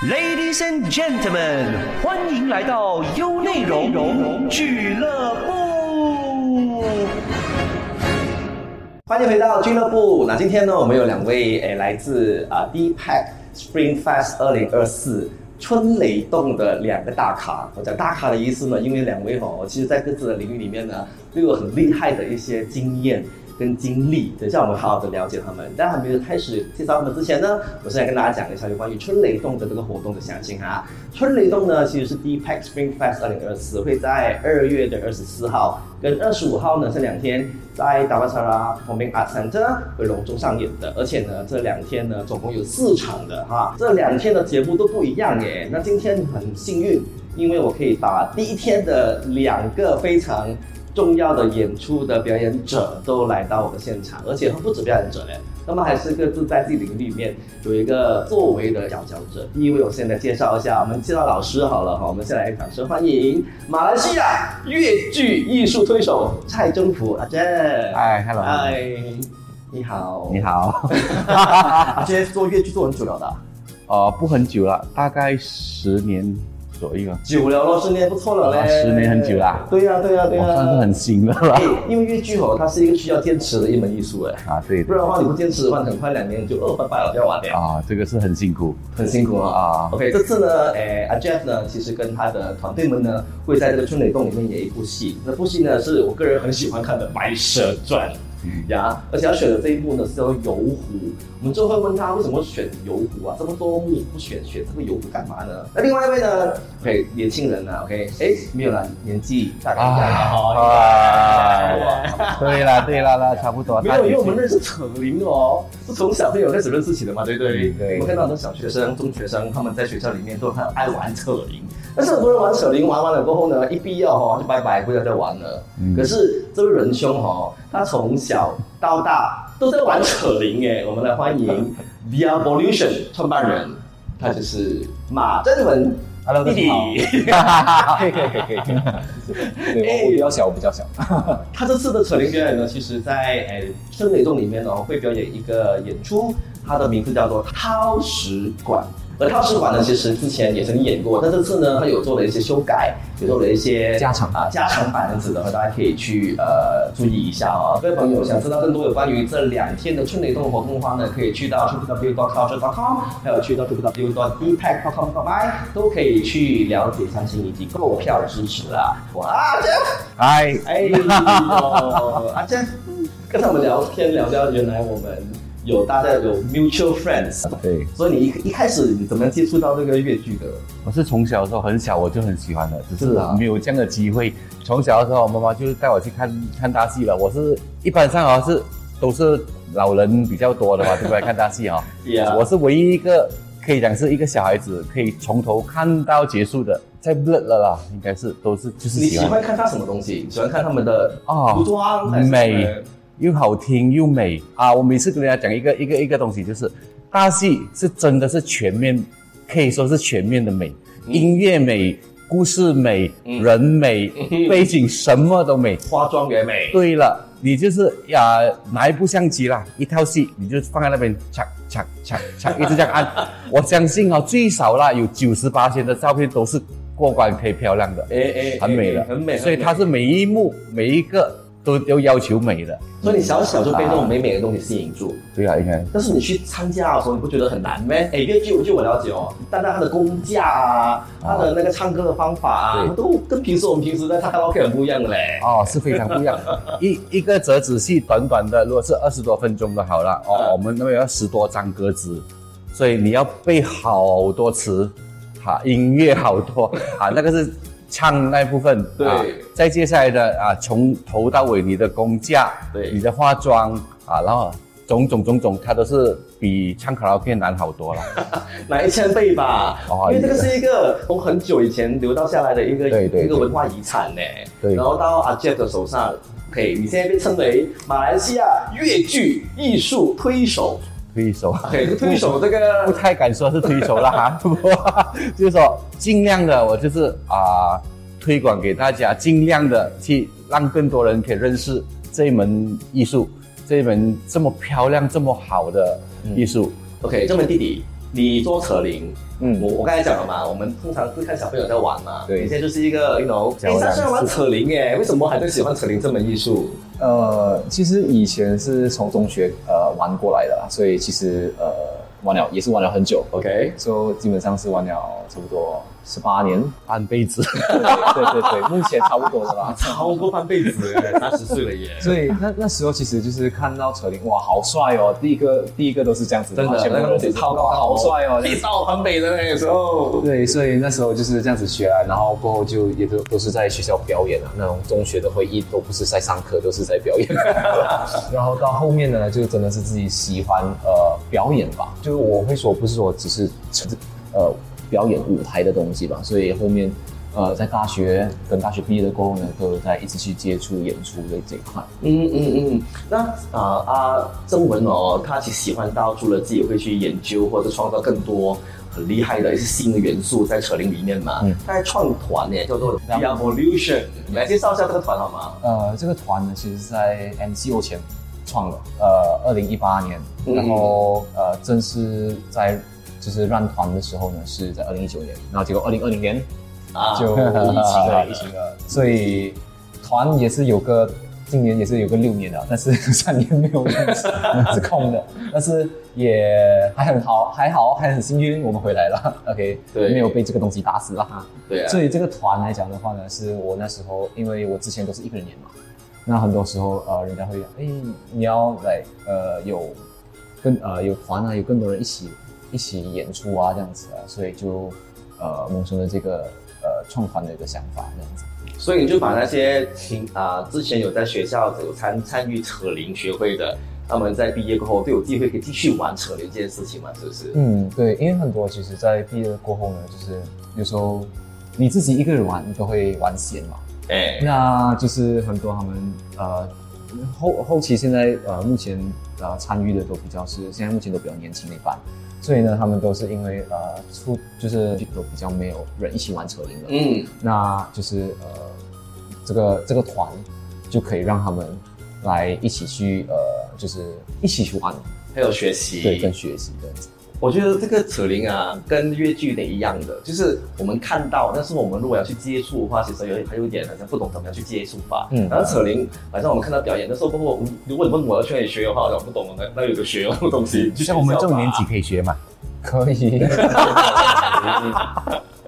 Ladies and gentlemen，欢迎来到优内容俱乐部。欢迎回到俱乐部。那今天呢，我们有两位诶，来自啊 D Pack Spring Fest 二零二四春雷动的两个大咖。我讲大咖的意思呢，因为两位哦，其实在各自的领域里面呢，都有很厉害的一些经验。跟经历，等一下我们好好的了解他们。但还没有开始介绍他们之前呢，我先来跟大家讲一下有关于春雷动的这个活动的详情哈。春雷动呢，其实是 Deepak Spring Fest 二零二四会在二月的二十四号跟二十五号呢这两天在 d a v a s a r a p o m i n Art Center 会隆重上演的。而且呢，这两天呢总共有四场的哈，这两天的节目都不一样耶。那今天很幸运，因为我可以把第一天的两个非常。重要的演出的表演者都来到我的现场，而且不止表演者嘞，他们还是各自在自己领域里面有一个作为的佼佼者。第一位，我现在介绍一下，我们介绍老师好了哈，我们先来掌声欢迎马来西亚粤剧艺术推手蔡征福阿杰。嗨，Hello，嗨，你好，你好。阿杰做粤剧做很久了的？呃，不很久了，大概十年。左右啊久了咯，十年不错了嘞，十年很久啦。对呀，对呀，对呀，算是很新的了。因为越剧哦，它是一个需要坚持的一门艺术哎。啊，对。不然的话，你不坚持的话，很快两年就二拜拜了，就要完了。啊，这个是很辛苦，很辛苦啊。啊，OK，这次呢，诶，阿 Jeff 呢，其实跟他的团队们呢，会在这个春雷洞里面演一部戏。那部戏呢，是我个人很喜欢看的《白蛇传》。呀，而且他选的这一部呢是叫游湖。我们就会问他为什么选游湖啊？这么多木不选，选这个游湖干嘛呢？那另外一位呢？OK，年轻人呢？OK，哎，没有了，年纪大概啊，对啦对啦啦，差不多。没有，因为我们认识扯铃哦，是从小朋友开始认识起的嘛，对不对？对。我们看到很多小学生、中学生，他们在学校里面都很爱玩扯铃。但是很多人玩扯铃玩完了过后呢，一毕业哈就拜拜，不要再玩了。可是这位仁兄哈，他从小到大。都在玩扯铃哎，我们来欢迎 The Evolution 创办人，他就是马振文，Hello 弟弟，可以可以可以可以，哎，我比较小，我比较小。他这次的扯铃表演呢，其实在诶春雷洞里面呢会表演一个演出，它的名字叫做掏石馆。而套式馆呢，其实之前也曾经演过，但这次呢，它有做了一些修改，也做了一些加长啊加长版子的，大家可以去呃注意一下啊。各位朋友想知道更多有关于这两天的春雷动活动的话呢，可以去到 www.culture.com，还有去到 www.dpack.com.my，都可以去了解详情以及购票支持啦。哇，阿珍，嗨，哎，阿珍，刚才我们聊天聊到原来我们。有大家有 mutual friends，对，所以你一一开始你怎么样接触到这个粤剧的？我是从小的时候很小我就很喜欢的，只是没有这样的机会。从小的时候，妈妈就带我去看看大戏了。我是一般上啊是都是老人比较多的嘛，对不对？看大戏哈，我是唯一一个可以讲是一个小孩子可以从头看到结束的，在不了啦，应该是都是就是喜欢看他什么东西？喜欢看他们的啊服装美。又好听又美啊！我每次跟大家讲一个一个一个东西，就是大戏是真的是全面，可以说是全面的美，音乐美，故事美，人美，背景什么都美，化妆也美。对了，你就是呀，拿一部相机啦，一套戏你就放在那边，抢抢抢抢，一直这样按。我相信哦，最少啦，有九十八千的照片都是过关可以漂亮的，哎哎，很美的，很美。所以它是每一幕每一个。都都要求美的，所以你小小就被那种美美的东西吸引住。对啊，应该。但是你去参加的时候，你不觉得很难吗？哎，因为，据我了解哦，单单它的工价啊，他的那个唱歌的方法啊，都跟平时我们平时在唱卡拉 OK 很不一样的嘞。哦，是非常不一样。一一个折子戏，短短的，如果是二十多分钟的好了。哦，我们那边要十多张歌词，所以你要背好多词，哈，音乐好多啊，那个是。唱那部分，对，再接下来的啊，从头到尾你的工价，对，你的化妆啊，然后种种种种，它都是比唱卡拉 OK 难好多了，难一千倍吧？哦，因为这个是一个从很久以前留到下来的一个一个文化遗产呢。对，然后到阿 Jeff 的手上，可以，你现在被称为马来西亚粤剧艺术推手。推手，对，推手 这个。不太敢说是推手了哈，就是说尽量的，我就是啊推广给大家，尽量的去让更多人可以认识这一门艺术，这一门这么漂亮、这么好的艺术。OK，这门弟弟，你做扯铃，嗯。我我刚才讲了嘛，我们通常是看小朋友在玩嘛，对。你现在就是一个，you know，哎，小两他虽然玩扯铃哎，为什么还在喜欢扯铃这门艺术？呃，其实以前是从中学呃玩过来的啦，所以其实呃玩了也是玩了很久。OK 所以基本上是玩了差不多十八年，半辈子。对对对，目前差不多的啦。超过半辈子耶，三十岁了耶，所以那那时候其实就是看到扯铃，哇，好帅哦！第一个第一个都是这样子，真的，全部那个东西都是超高，好帅哦！这样子地到环北的那个时候。对，所以那时候就是这样子学来，然后过后就也都都是在学校表演啊，那种中学的会议都不是在上课，都是在表演。然后到后面呢，就真的是自己喜欢呃表演吧，就是我会说不是说只是呃表演舞台的东西吧，所以后面呃在大学跟大学毕业的过后呢，都有在一直去接触演出的这一块。嗯嗯嗯，那啊啊，曾文哦，他其实喜欢到除了自己会去研究或者创造更多很厉害的一些新的元素在扯铃里面嘛，嗯。他还创团呢，叫做 The Evolution，你来介绍一下这个团好吗？呃，这个团呢，其实是在 MCO 前创的，呃，二零一八年，嗯。然后呃，正式在就是乱团的时候呢，是在二零一九年，然后结果二零二零年啊，就疫情了，疫情了，所以团也是有个今年也是有个六年了，但是 三年没有 是空的，但是也还很好，还好还很幸运我们回来了，OK，对。没有被这个东西打死啦。对啊，所以这个团来讲的话呢，是我那时候，因为我之前都是一个人演嘛，那很多时候呃，人家会哎，你要来呃有跟呃有团啊，有更多人一起一起演出啊这样子啊，所以就呃萌生了这个呃创团的一个想法这样子。所以你就把那些听啊、之前有在学校有参参与扯铃学会的，他们在毕业过后都有机会可以继续玩扯铃这件事情嘛，是不是？嗯，对，因为很多其实，在毕业过后呢，就是有时候你自己一个人玩，你都会玩闲嘛。哎、那就是很多他们呃后后期现在呃目前呃参与的都比较是现在目前都比较年轻的一班，所以呢他们都是因为呃出就是都比较没有人一起玩扯铃的，嗯，那就是呃这个这个团就可以让他们来一起去呃就是一起去玩，还有学习，对，跟学习这样子。我觉得这个扯铃啊，跟越剧得一样的，就是我们看到，但是我们如果要去接触的话，其实有还有一点好像不懂怎么样去接触吧。嗯然后扯铃，反正我们看到表演的时候，包括如果你问我要去哪里学的话，我讲不懂那那有个学的东西，就像我们这种年纪可以学嘛。可以，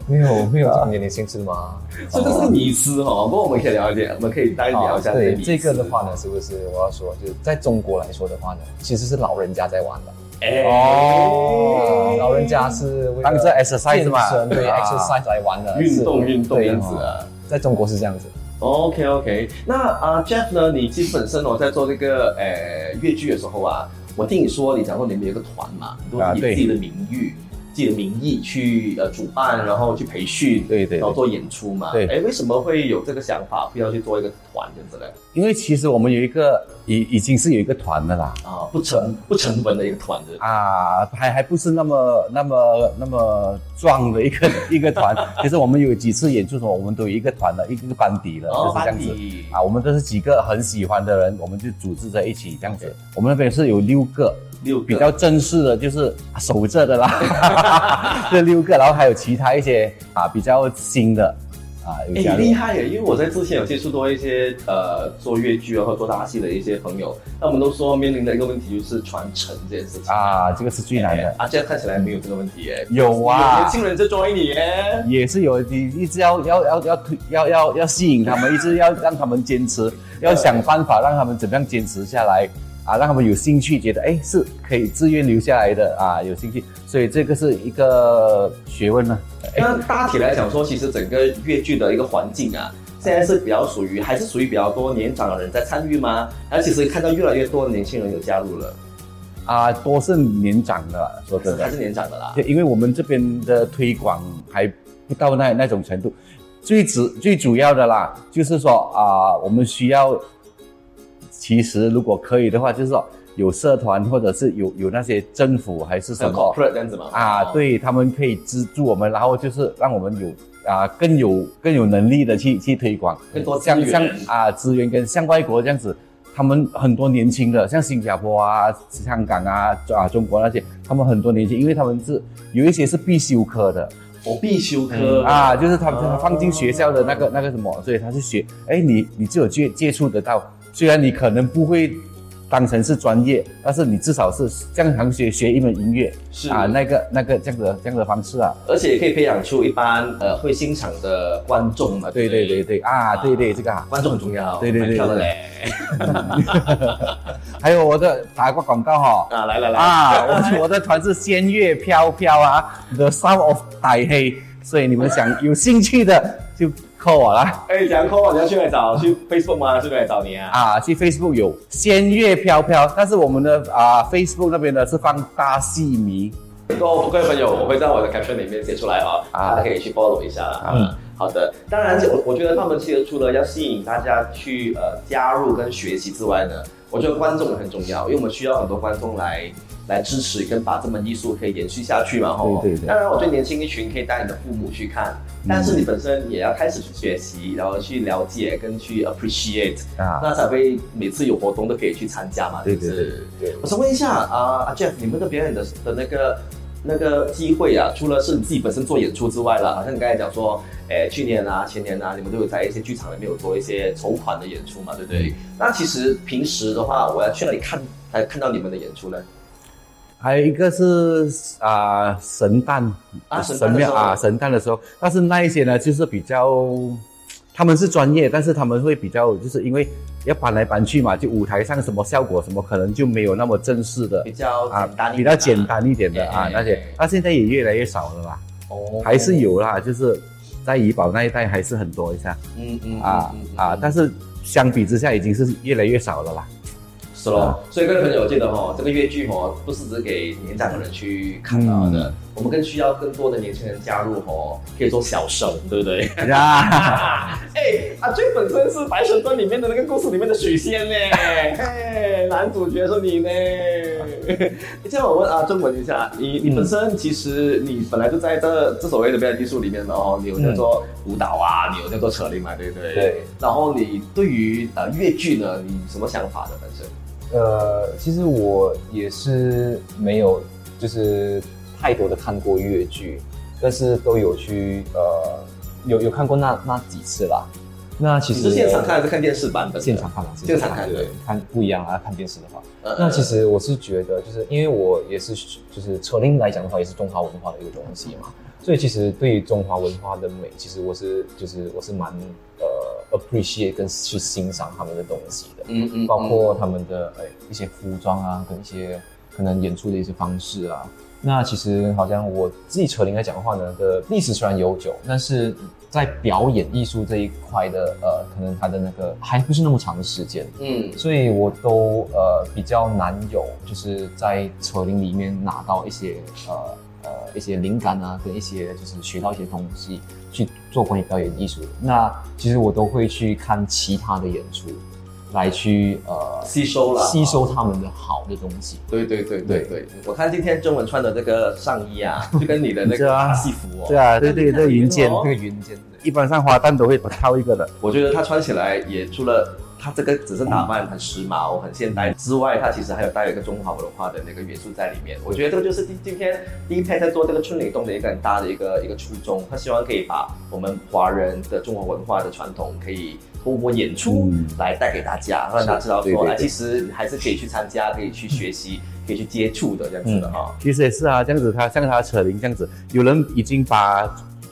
没有没有这种年龄限制吗？这个是个迷思哈。不过我们可以聊一点，我们可以再聊一下对迷思这个的话呢，是不是我要说，就是在中国来说的话呢，其实是老人家在玩的。哎哦，老人家是当这 exercise 嘛对啊 exercise 来玩的，运动运动这样子啊。在中国是这样子。OK OK，那啊、Jeff 呢？你其实本身哦，在做这个呃越剧的时候啊，我听你说你讲过你们有个团嘛，都以自己的名誉、自己的名义去呃主办，然后去培训，对对对然后做演出嘛。对哎，为什么会有这个想法，非要去做一个团这样子嘞？因为其实我们有一个已已经是有一个团的啦，啊，不成不成文的一个团的。啊，还还不是那么那么那么壮的一个一个团。其实我们有几次演出的时候，我们都有一个团的一个班底了，哦就是这样子啊。我们都是几个很喜欢的人，我们就组织在一起这样子。我们那边是有六个，比较正式的，就是守着的啦，这六个，然后还有其他一些啊比较新的啊有哎，厉害耶！因为我在之前有接触多一些呃做越剧啊或者做大戏的一些朋友，他们都说面临的一个问题就是传承这件事情。啊，这个是最难的。啊，现在看起来没有这个问题耶。有啊有年轻人在追你耶。也是有你一直要要要要推要要要吸引他们，一直要让他们坚持，要想办法让他们怎么样坚持下来啊，让他们有兴趣，觉得哎是可以自愿留下来的啊，有兴趣，所以这个是一个学问呢。那大体来讲说，其实整个粤剧的一个环境啊，现在是比较属于还是属于比较多年长的人在参与吗？而其实看到越来越多的年轻人有加入了，啊，多是年长的啦，说真的还，是年长的啦。对，因为我们这边的推广还不到那那种程度，最主最主要的啦，就是说啊、我们需要，其实如果可以的话，就是说有社团或者是有有那些政府还是什么这样子嘛。啊，哦，对他们可以资助我们，然后就是让我们有啊更有更有能力的去去推广，更多像像啊资源跟像外国这样子他们很多年轻的，像新加坡啊、香港啊、啊中国那些，他们很多年轻，因为他们是有一些是必修科的。我必修科啊，就是他们哦放进学校的那个那个什么，所以他是学，哎，你你就有接接触得到，虽然你可能不会当成是专业，但是你至少是这样行学学一门音乐是啊，那个那个这样的这样的方式啊，而且也可以培养出一般呃会欣赏的观众嘛。对不对对对啊，对对这个啊，观众很重要。对对对蛮漂亮。还有我的打个广告哈、啊，来来来啊，我我的团是仙乐飘飘啊，The Sound of 歹黑，所以你们想有兴趣的就 call 我啦。哎，讲扣，你要去哪里找？去 Facebook 吗？去哪里找你啊？啊，去 Facebook 有仙乐飘飘，但是我们的啊 Facebook 那边呢是放大戏迷各各位朋友，我会在我的 caption 里面写出来啊，啊大家可以去 follow 一下啊。嗯好的，当然，我我觉得他们其实除了要吸引大家去呃加入跟学习之外呢，我觉得观众很重要，因为我们需要很多观众来来支持跟把这门艺术可以延续下去嘛，吼。对对对当然，我觉得年轻一群可以带你的父母去看，但是你本身也要开始去学习，然后去了解跟去 appreciate，啊。那才会每次有活动都可以去参加嘛，对对对我想问一下啊，阿 Jeff，你们的表演的的那个那个机会啊，除了是你自己本身做演出之外了，好像你刚才讲说，诶，去年啊、前年啊，你们都有在一些剧场里面有做一些筹款的演出嘛，对不对？那其实平时的话，我要去哪里看才看到你们的演出呢？还有一个是啊神诞啊神庙啊神诞的时候，但是那一些呢就是比较他们是专业，但是他们会比较就是因为要搬来搬去嘛，就舞台上什么效果什么可能就没有那么正式的比较啊。比较简单一点的啊哎那些哎，那现在也越来越少了啦，哦。还是，有啦，就是在怡保那一带还是很多一下。嗯嗯啊啊，但是相比之下已经是越来越少了啦。是咯，所以各位朋友记得哈、这个越剧哈、不是只给年长的人去看到的，嗯我们更需要更多的年轻人加入哈、可以做小生，对不对？呀，哎，阿俊本身是《白蛇传》里面的那个故事里面的许仙呢，嘿，男主角是你呢。这样我问阿正文一下，你你本身其实你本来就在这这所谓的表演艺术里面的，哦，你有在做舞蹈啊，你有在做扯铃嘛，对不对？对。然后你对于呃越剧呢，你什么想法的本身？呃，其实我也是没有，就是太多的看过粤剧，但是都有去呃有有看过那那几次啦。那其实是现场看还是看电视版本的？现场看嘛，现场看对对，看不一样啊。看电视的话，呃那其实我是觉得，就是因为我也是就是扯铃来讲的话，也是中华文化的一个东西嘛，所以其实对于中华文化的美，其实我是就是我是蛮呃 appreciate 跟去欣赏他们的东西的。嗯嗯包括他们的呃一些服装啊，跟一些可能演出的一些方式啊。那其实好像我自己扯铃来讲的话呢，的历史虽然悠久，但是在表演艺术这一块的呃，可能它的那个还不是那么长的时间，嗯所以我都呃比较难有就是在扯铃里面拿到一些呃呃一些灵感啊，跟一些就是学到一些东西去做关于表演艺术的。那其实我都会去看其他的演出，来去呃吸收了吸收他们的好的东西。对对对对对，我看今天中文穿的这个上衣啊，就跟你的那个戏服哦，对啊，对对，这个云肩，哦那个云肩，一般上花旦都会套一个的。我觉得他穿起来也除了他这个只是打扮很时髦、很现代之外，他其实还有带有一个中华文化的那个元素在里面。我觉得这个就是今今天第一 p 在做这个春雷动的一个很大的一个一个初衷，他希望可以把我们华人的中华文化的传统可以。通过演出嗯来带给大家，让大家知道说，哎，其实还是可以去参加，可以去学习，可以去接触的这样子的哈。其实也是啊，这样子他像他扯铃这样子，有人已经把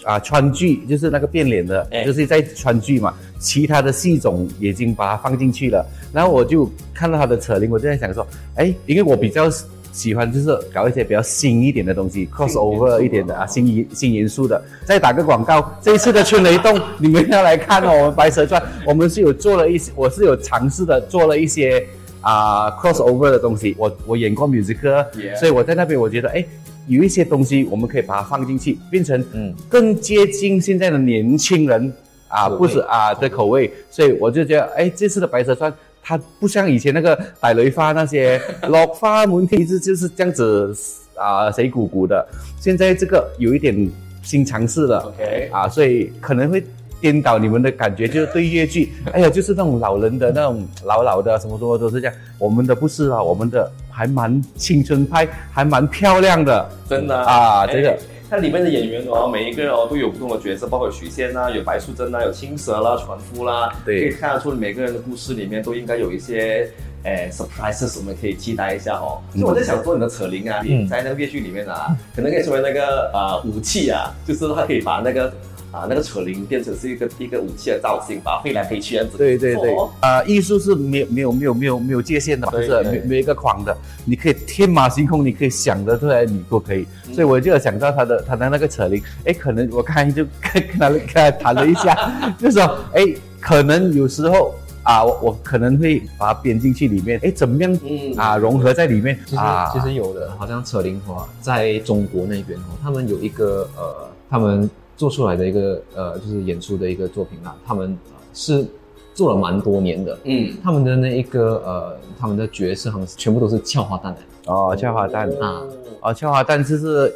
啊川剧就是那个变脸的，哎就是在川剧嘛，其他的戏种已经把它放进去了。然后我就看到他的扯铃，我就在想说，哎，因为我比较喜欢就是搞一些比较新一点的东西，crossover 一点的啊，新元新元素的。再打个广告，这一次的春雷动，你们要来看哦，我们白蛇传，我们是有做了一些，我是有尝试的做了一些。啊、c r o s s o v e r 的东西，我我演过 musical，、Yeah 所以我在那边我觉得，哎，有一些东西我们可以把它放进去，变成嗯。更接近现在的年轻人啊，不是啊的口味，所以我就觉得，哎，这次的白蛇传它不像以前那个百雷发那些 落花门天子就是这样子啊谁鼓鼓的，现在这个有一点新尝试了。OK 啊，所以可能会颠倒你们的感觉，就是对越剧，哎呀，就是那种老人的那种老老的什么什么都是这样，我们的不是啊，我们的还蛮青春派，还蛮漂亮的，真的啊，这个。它里面的演员哦，每一个人哦都有不同的角色，包括许仙啊，有白素贞啊，有青蛇啦、船夫啦，对，可以看得出每个人的故事里面都应该有一些诶 surprises，我们可以期待一下哦。所以我在想说，你的扯铃啊，在那个越剧里面啊，可能可以成为那个呃武器啊，就是它可以把那个。啊，那个扯铃变成是一个一个武器的造型，把飞来飞去样子。对对对，啊，艺术是没有没有没有没有没有界限的，就是没没一个框的，你可以天马行空，你可以想得出来，你都可以。所以我就想到他的他的那个扯铃，哎，可能我看就跟跟他跟他谈了一下，就说，哎，可能有时候啊，我我可能会把它编进去里面，哎，怎么样？嗯啊，融合在里面。其实其实有的，好像扯铃花，在中国那边哦，他们有一个呃，他们。做出来的一个呃，就是演出的一个作品啊，他们是做了蛮多年的，嗯，他们的那一个呃，他们的角色好像全部都是俏花旦的哦，俏花旦啊，哦，俏花旦就是。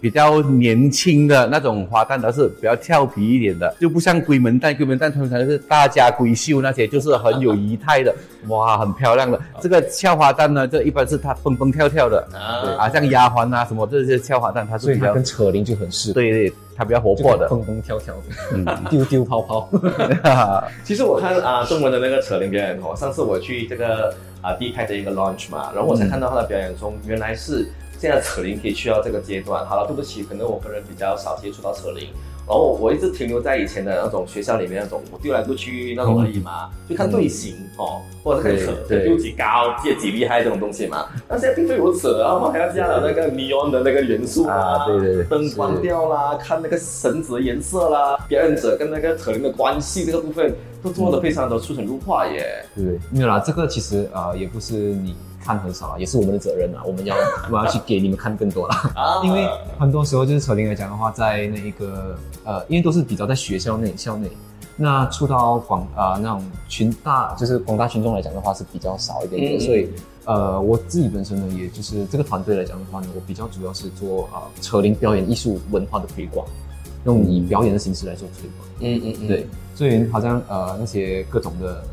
比较年轻的那种花旦，都是比较俏皮一点的，就不像闺门旦。闺门旦通常是大家闺秀那些，就是很有仪态的，哇，很漂亮的。这个俏花旦呢，这一般是她蹦蹦跳跳的啊，像丫鬟啊什么这些俏花旦，她是比较跟扯铃就很适。对对，他比较活泼的，蹦蹦跳跳的，丢丢泡泡。其实我看啊，中文的那个扯铃表演哦，上次我去这个啊 D 派的一个 launch 嘛，然后我才看到他的表演中，原来是。现在扯铃可以去到这个阶段，好了，对不起，可能我个人比较少接触到扯铃，然后我一直停留在以前的那种学校里面那种，我丢来丢去那种而已嘛，就看队形哦，或者是扯丢几高，接几厉害这种东西嘛。那现在并非如此，然后我们还要加了那个 neon 的那个元素啊，对对对，灯光调啦，看那个绳子的颜色啦，表演者跟那个扯铃的关系这个部分都做的非常的出神入化耶。对，没有啦，这个其实啊也不是你。看很少啊，也是我们的责任啊，我们要 我们要去给你们看更多啦。因为很多时候就是扯铃来讲的话，在那一个呃，因为都是比较在学校内校内，那出到广啊那种群大，就是广大群众来讲的话是比较少一点的。所以呃，我自己本身呢，也就是这个团队来讲的话呢，我比较主要是做啊扯铃表演艺术文化的推广，用以表演的形式来做推广。嗯嗯嗯，对，所以好像呃那些各种的。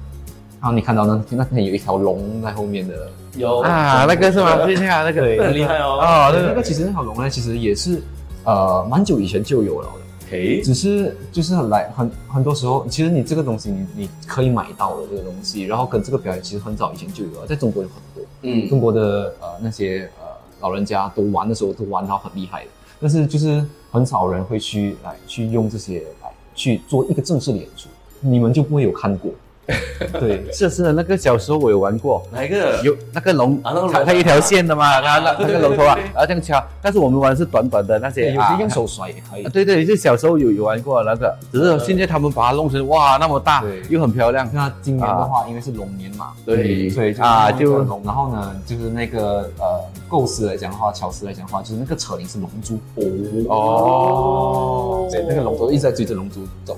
然后你看到那那边有一条龙在后面的，有啊，那个是吗？对啊，那个很厉害哦。哦，那个其实那条龙呢，其实也是呃蛮久以前就有了的。OK，只是就是很来很很多时候，其实你这个东西你你可以买到的这个东西，然后跟这个表演其实很早以前就有了，在中国有很多。嗯，中国的呃那些呃老人家都玩的时候都玩到很厉害的，但是就是很少人会去来去用这些来去做一个正式的演出，你们就不会有看过。对，是是的，那个小时候我有玩过，哪一个？有那个龙，它它一条线的嘛，它那那个龙头啊，然后这样敲。但是我们玩是短短的那些，有些用手甩也可以。对对，就小时候有有玩过那个，只是现在他们把它弄成哇那么大，又很漂亮。那今年的话，因为是龙年嘛，对，所以啊就龙。然后呢，就是那个呃构思来讲的话，巧思来讲的话，就是那个扯铃是龙珠。哦哦，对，那个龙头一直在追着龙珠走。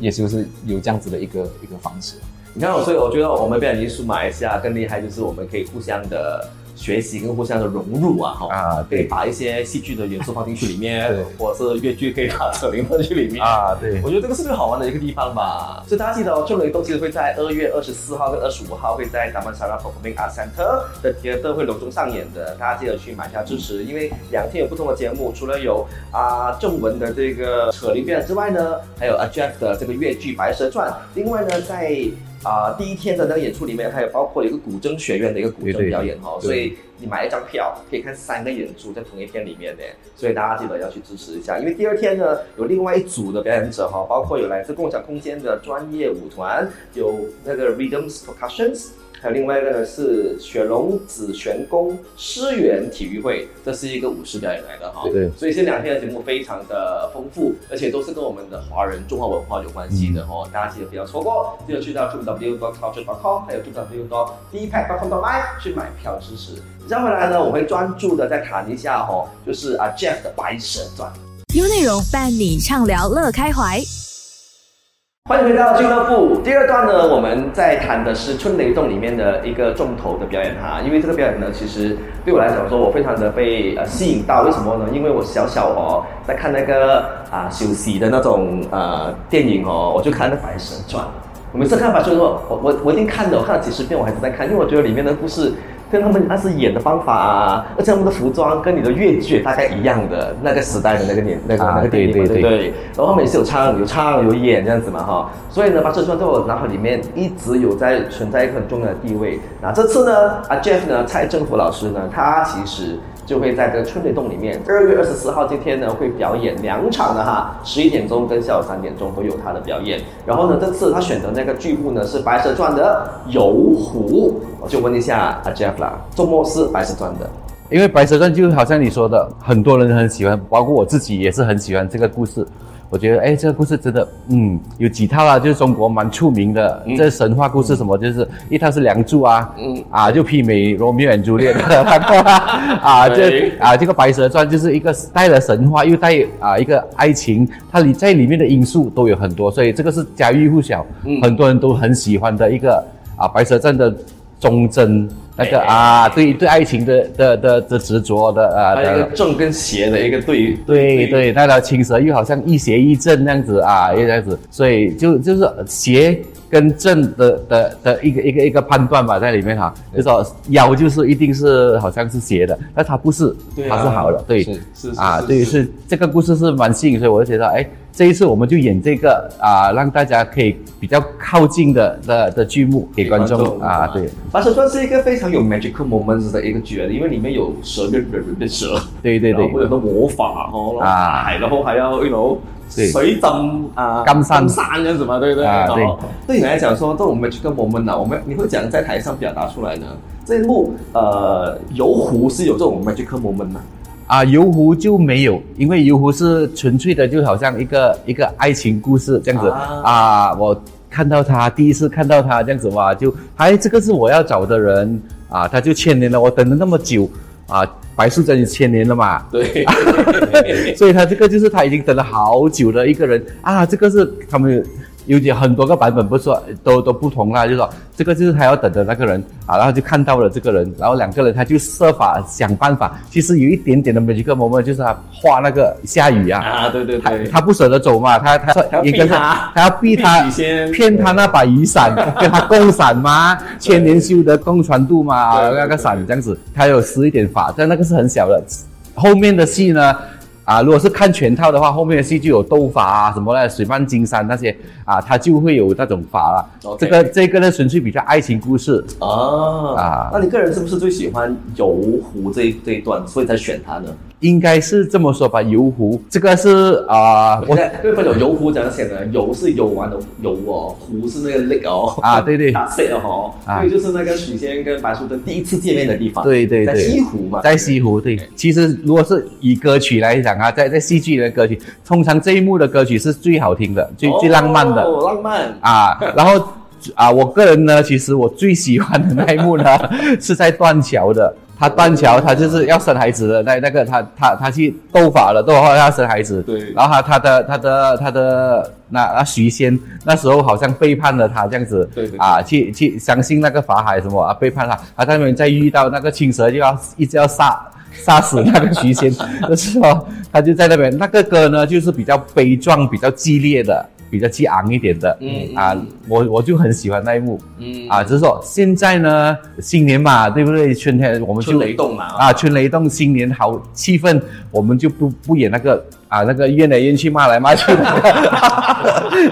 也就是有这样子的一个一个方式，你看，所以我觉得我们表演艺术马来西亚更厉害，就是我们可以互相的。学习跟互相的融入啊，哈啊，可以把一些戏剧的元素放进去里面，或者是粤剧可以把扯铃放进去里面啊，对，我觉得这个是最好玩的一个地方吧。所以大家记得哦，这雷都其实会在二月二十四号跟二十五号会在咱们 s a r a Performing Arts Center 的节德会隆重上演的，大家记得去买票支持，因为两天有不同的节目，除了有啊正文的这个扯铃表演之外呢，还有阿 Jeff 的这个粤剧《白蛇传》，另外呢在。啊，第一天的那个演出里面还有包括一个古筝学院的一个古筝表演哈，所以你买一张票可以看三个演出在同一天里面的，所以大家记得要去支持一下，因为第二天呢有另外一组的表演者哈，包括有来自共享空间的专业舞团，有那个 Rhythms Percussions。还有另外一个呢，是雪龙紫玄宫诗园体育会，这是一个舞狮表演来的哈。对。所以这两天的节目非常的丰富，而且都是跟我们的华人中华文化有关系的哈。大家记得不要错过，记得去到 www.culture.com，还有 www.dpack.com.my 去买票支持。接回来呢，我会专注的再谈一下哈，就是啊 Jeff 的《白蛇传》。有内容伴你畅聊乐开怀。欢迎回到俱乐部。第二段呢，我们在谈的是《春雷动》里面的一个重头的表演哈。因为这个表演呢，其实对我来讲说，我非常的被呃吸引到。为什么呢？因为我小小哦，在看那个啊休息的那种呃电影哦，我就看那《白蛇传》。我每次看《白蛇传》，我我我一定看的，我看了几十遍，我还是在看，因为我觉得里面的故事。跟他们那是演的方法啊，而且他们的服装跟你的越剧大概一样的那个时代的那个年那个那个电影对对对。然后他们也是有唱有唱有演这样子嘛哈，所以呢，把这段在我脑海里面一直有在存在一个很重要的地位。那这次呢，阿 Jeff 呢，蔡政府老师呢，他其实。就会在这个春雷洞里面，二月二十四号这天呢会表演两场的哈，十一点钟跟下午三点钟都有他的表演。然后呢，这次他选的那个剧目呢是《白蛇传》的游湖，我就问一下阿 Jeff 啦，周末是《白蛇传》的，因为《白蛇传》就好像你说的，很多人很喜欢，包括我自己也是很喜欢这个故事。我觉得，哎，这个故事真的，嗯，有几套啊，就是中国蛮出名的。这神话故事什么，就是一套是《梁祝》啊，嗯，啊，就媲美《罗密欧与朱丽叶 》啊，这啊，这个《白蛇传》就是一个带了神话，又带啊一个爱情，它里在里面的因素都有很多，所以这个是家喻户晓，很多人都很喜欢的一个啊《白蛇传》的忠贞。那个啊，对对，爱情的的的的执着的啊，一个正跟邪的一个对对对，那条青蛇又好像一邪一正那样子啊，又这样子，所以就就是邪跟正的的的一个一个一个判断吧，在里面哈，就说妖就是一定是好像是邪的，但它不是，它是好的，对，是啊，对，是这个故事是蛮吸引，所以我就觉得哎。这一次我们就演这个啊，让大家可以比较靠近的的的剧目给观众啊。对，白蛇传是一个非常有 magical moments 的一个剧，因为里面有蛇跟人的蛇，对对对，或者说魔法哦，啊，然后还要一楼水浸啊，金山山这样子嘛，对不对？啊，对。对你来讲说这种 magical moment 呢，我们你会怎样在台上表达出来呢？这一幕呃游湖是有这种 magical moment 吗？啊，游湖就没有，因为游湖是纯粹的，就好像一个一个爱情故事这样子啊。我看到他第一次看到他这样子哇，就哎，这个是我要找的人啊，他就千年了，我等了那么久啊，白素贞也千年了嘛，对，所以他这个就是他已经等了好久的一个人啊，这个是他们。有点很多个版本，不是说都都不同啦，就是说这个就是他要等的那个人啊，然后就看到了这个人，然后两个人他就设法想办法。其实有一点点的每一个 moment，就是他画那个下雨啊，啊对对对，他不舍得走嘛，他他一个他他要逼他骗他那把雨伞，跟他共伞嘛，千年修得共船渡嘛，那个伞这样子，他有施一点法，但那个是很小的，后面的戏呢。啊，如果是看全套的话，后面的戏就有斗法啊，什么的水漫金山那些啊，它就会有那种法了。这个这个呢，纯粹比较爱情故事啊啊。那你个人是不是最喜欢游湖这一这一段，所以才选它呢？应该是这么说吧，游湖这个是啊，我各位朋友，游湖怎样写的？游是游玩的游哦，湖是那个 lake 哦啊，对对，打色哦，啊，所以就是那个许仙跟白素贞第一次见面的地方，对对对，在西湖嘛，在西湖对。其实如果是以歌曲来讲啊，在在戏剧的歌曲，通常这一幕的歌曲是最好听的，最最浪漫的，浪漫啊。然后啊，我个人呢，其实我最喜欢的那一幕呢，是在断桥的。他断桥，他就是要生孩子的那那个，他他他去斗法了，斗法要生孩子。对。然后他他的他的他的那那徐仙那时候好像背叛了他这样子。对对。啊，去去相信那个法海什么啊，背叛他。他在那边再遇到那个青蛇，就要一直要杀杀死那个徐仙的时候，他就在那边。那个歌呢，就是比较悲壮、比较激烈的。比较激昂一点的，嗯啊，我我就很喜欢那一幕，嗯啊，就是说现在呢，新年嘛，对不对？春天我们就雷动嘛，啊，春雷动，新年好气氛，我们就不不演那个啊，那个怨来怨去，骂来骂去的，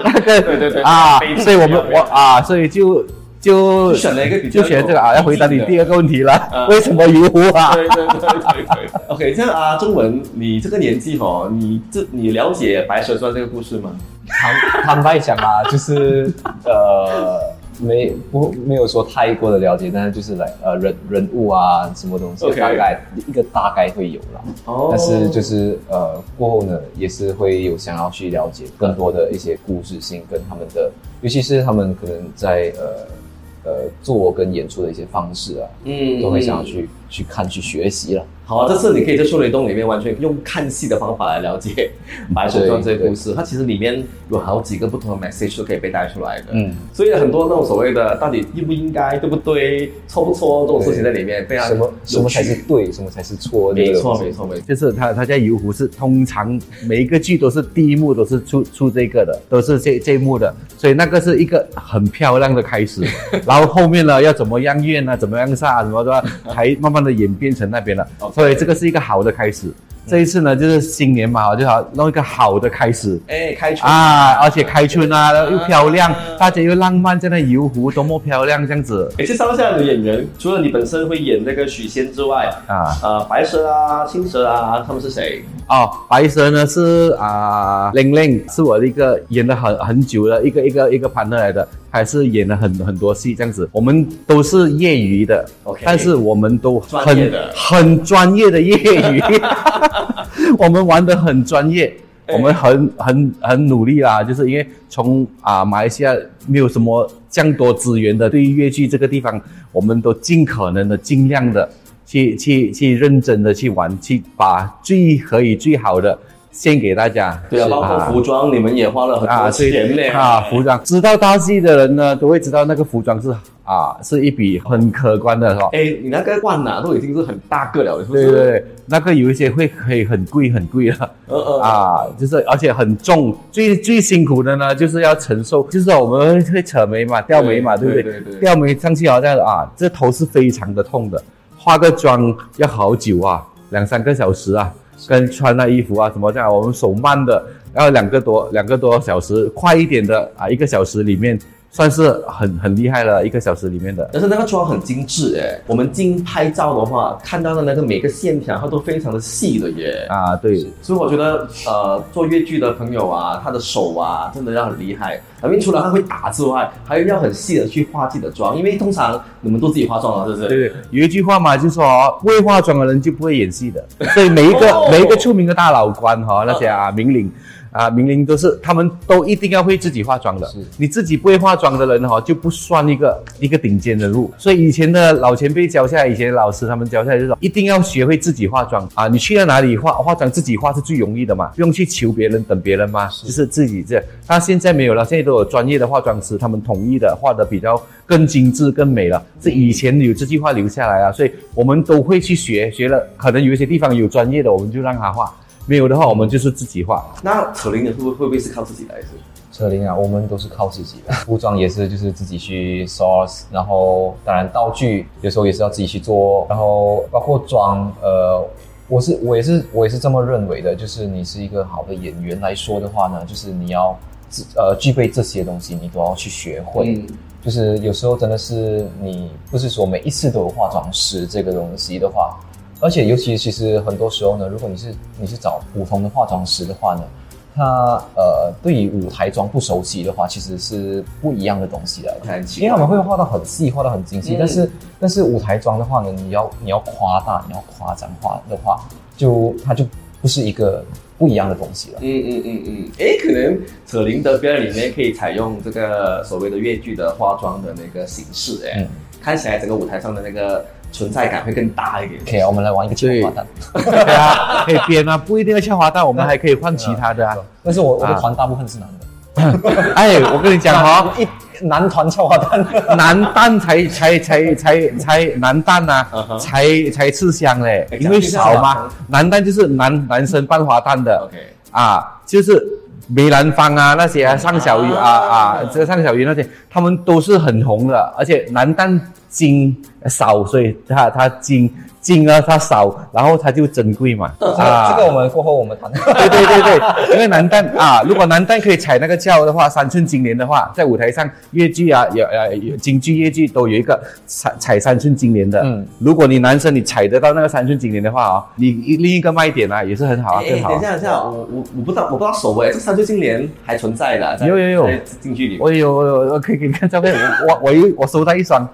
那个 对对对啊，所以我们我啊，所以就就选了一个，就选这个啊，要回答你第二个问题了，为什么游湖啊？对对对对对，OK，这样啊，中文，你这个年纪哦，你这你了解白蛇传这个故事吗？坦坦白讲啊，就是呃，没不没有说太过的了解，但是就是来呃人人物啊什么东西，大概一个大概会有啦。哦。但是就是呃过后呢，也是会有想要去了解更多的一些故事性跟他们的，尤其是他们可能在呃呃做跟演出的一些方式啊，嗯，都会想要去去看去学习了。好啊，这次你可以在《树雷洞》里面完全用看戏的方法来了解《白蛇传》这个故事。它其实里面有好几个不同的 message 都可以被带出来的。嗯，所以很多那种所谓的到底应不应该、对不对、错不错这种事情在里面非常什么什么才是对，什么才是错？没错，没错，没错。就是他他在游湖是通常每一个剧都是第一幕都是出出这个的，都是这这一幕的，所以那个是一个很漂亮的开始。然后后面呢要怎么样怨啊，怎么样杀，什么的，才慢慢的演变成那边了。所以这个是一个好的开始。这一次呢，就是新年嘛，就好弄一个好的开始。哎，开春啊，而且开春啊，又漂亮，大家又浪漫，在那游湖多么漂亮，这样子。哎，这上下的演员，除了你本身会演那个许仙之外，啊，呃，白蛇啊，青蛇啊，他们是谁？哦，白蛇呢是啊，玲玲是我的一个演了很很久的一个一个一个 partner 来的。还是演了很很多戏这样子，我们都是业余的，OK，但是我们都很很专业的业余，我们玩的很专业，我们很很很努力啦，就是因为从啊马来西亚没有什么这样多资源的，对于粤剧这个地方，我们都尽可能的尽量的去去去认真的去玩，去把最可以最好的。献给大家，对啊，包括服装，你们也花了很多钱呢。啊，服装，知道大戏的人呢，都会知道那个服装是啊，是一笔很可观的，哈。哎，你那个罐呐，都已经是很大个了，是不是？对对对，那个有一些会可以很贵很贵了，嗯嗯啊，就是而且很重，最最辛苦的呢，就是要承受，就是我们会扯眉嘛，掉眉嘛，对不对？掉眉上去好像啊，这头是非常的痛的，化个妆要好久啊，两三个小时啊。跟穿那衣服啊什么这样，我们手慢的要两个多两个多小时，快一点的啊一个小时里面算是很很厉害了，一个小时里面的。但是那个妆很精致诶，我们经拍照的话，看到的那个每个线条它都非常的细的耶。啊，对。所以我觉得呃做越剧的朋友啊，他的手啊真的要很厉害。因为除了他会打之外，还要很细的去化自己的妆，因为通常你们都自己化妆了，是不是？对对，有一句话嘛，就说不会化妆的人就不会演戏的。所以每一个每一个出名的大老官哈，那些啊名伶啊名伶都是，他们都一定要会自己化妆的。是，你自己不会化妆的人哈，就不算一个一个顶尖人物。所以以前的老前辈教下来，以前的老师他们教下来就说，一定要学会自己化妆啊！你去到哪里化化妆，自己化是最容易的嘛，不用去求别人等别人嘛，就是自己这。但现在没有了，现在都。有专业的化妆师，他们统一的画的比较更精致、更美了。是以前有这句话留下来啊，所以我们都会去学。学了，可能有一些地方有专业的，我们就让他画；没有的话，我们就是自己画。那扯铃的会不会会不会是靠自己来？是扯铃啊，我们都是靠自己的。服装也是，就是自己去 source，然后当然道具有时候也是要自己去做，然后包括妆，呃，我是我也是我也是这么认为的。就是你是一个好的演员来说的话呢，就是你要。呃，具备这些东西，你都要去学会。就是有时候真的是你不是说每一次都有化妆师这个东西的话，而且尤其其实很多时候呢，如果你是你是找普通的化妆师的话呢，他呃对于舞台妆不熟悉的话，其实是不一样的东西的。因为他们会画到很细，画到很精细，但是但是舞台妆的话呢，你要你要夸大，你要夸张化的话，就它就不是一个。不一样的东西了。嗯嗯嗯嗯，哎，可能扯铃的表演里面可以采用这个所谓的越剧的化妆的那个形式，哎，看起来整个舞台上的那个存在感会更大一点。OK，我们来玩一个俏花旦。对啊，可以编啊，不一定要俏花旦，我们还可以换其他的啊。但是我我的团大部分是男的。哎，我跟你讲哈，一。男团俏花旦，男蛋才才才才才男蛋呐，才才吃香嘞，因为少嘛。男蛋就是男男生扮花旦的，OK，啊，就是梅兰芳啊那些啊，尚小鱼啊啊，这尚小鱼那些，他们都是很红的，而且男旦精少，所以他他金。金啊，它少，然后它就珍贵嘛。啊，这个我们过后我们谈。对对对对，因为男旦啊，如果男旦可以踩那个轿的话，三寸金莲的话，在舞台上越剧啊，有呃有京剧、越剧都有一个踩踩三寸金莲的。嗯，如果你男生你踩得到那个三寸金莲的话啊，你另一个卖点啊也是很好啊，更好。等一下等一下，我我我不知道我不知道手哎，这三寸金莲还存在的？有有有，京剧里。我有我有我可以给你看照片，我我有我收到一双。